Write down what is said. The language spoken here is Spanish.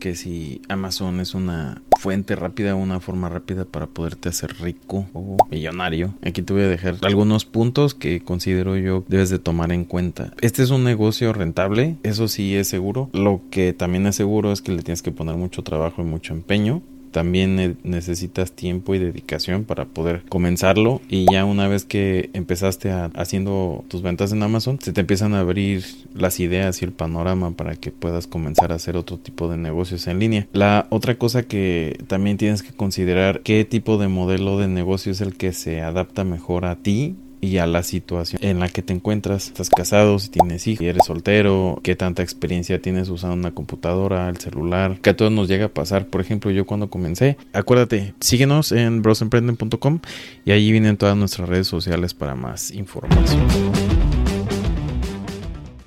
que si Amazon es una fuente rápida, una forma rápida para poderte hacer rico o millonario. Aquí te voy a dejar algunos puntos que considero yo debes de tomar en cuenta. Este es un negocio rentable, eso sí es seguro. Lo que también es seguro es que le tienes que poner mucho trabajo y mucho empeño también necesitas tiempo y dedicación para poder comenzarlo. Y ya una vez que empezaste haciendo tus ventas en Amazon se te empiezan a abrir las ideas y el panorama para que puedas comenzar a hacer otro tipo de negocios en línea. La otra cosa que también tienes que considerar qué tipo de modelo de negocio es el que se adapta mejor a ti y a la situación en la que te encuentras. Estás casado, si tienes hijos, si eres soltero, qué tanta experiencia tienes usando una computadora, el celular, que a todos nos llega a pasar. Por ejemplo, yo cuando comencé, acuérdate, síguenos en brosemprenden.com y ahí vienen todas nuestras redes sociales para más información.